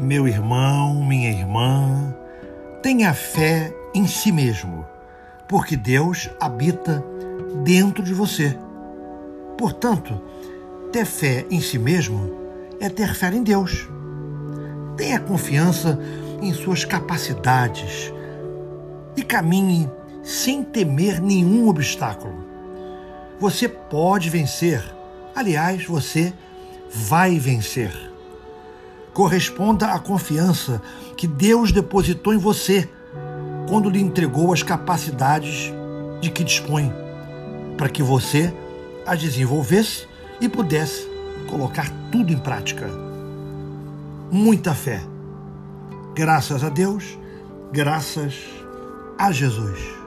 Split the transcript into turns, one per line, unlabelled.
Meu irmão, minha irmã, tenha fé em si mesmo, porque Deus habita dentro de você. Portanto, ter fé em si mesmo é ter fé em Deus. Tenha confiança em suas capacidades e caminhe sem temer nenhum obstáculo. Você pode vencer. Aliás, você vai vencer corresponda à confiança que Deus depositou em você quando lhe entregou as capacidades de que dispõe, para que você as desenvolvesse e pudesse colocar tudo em prática. Muita fé. Graças a Deus, graças a Jesus.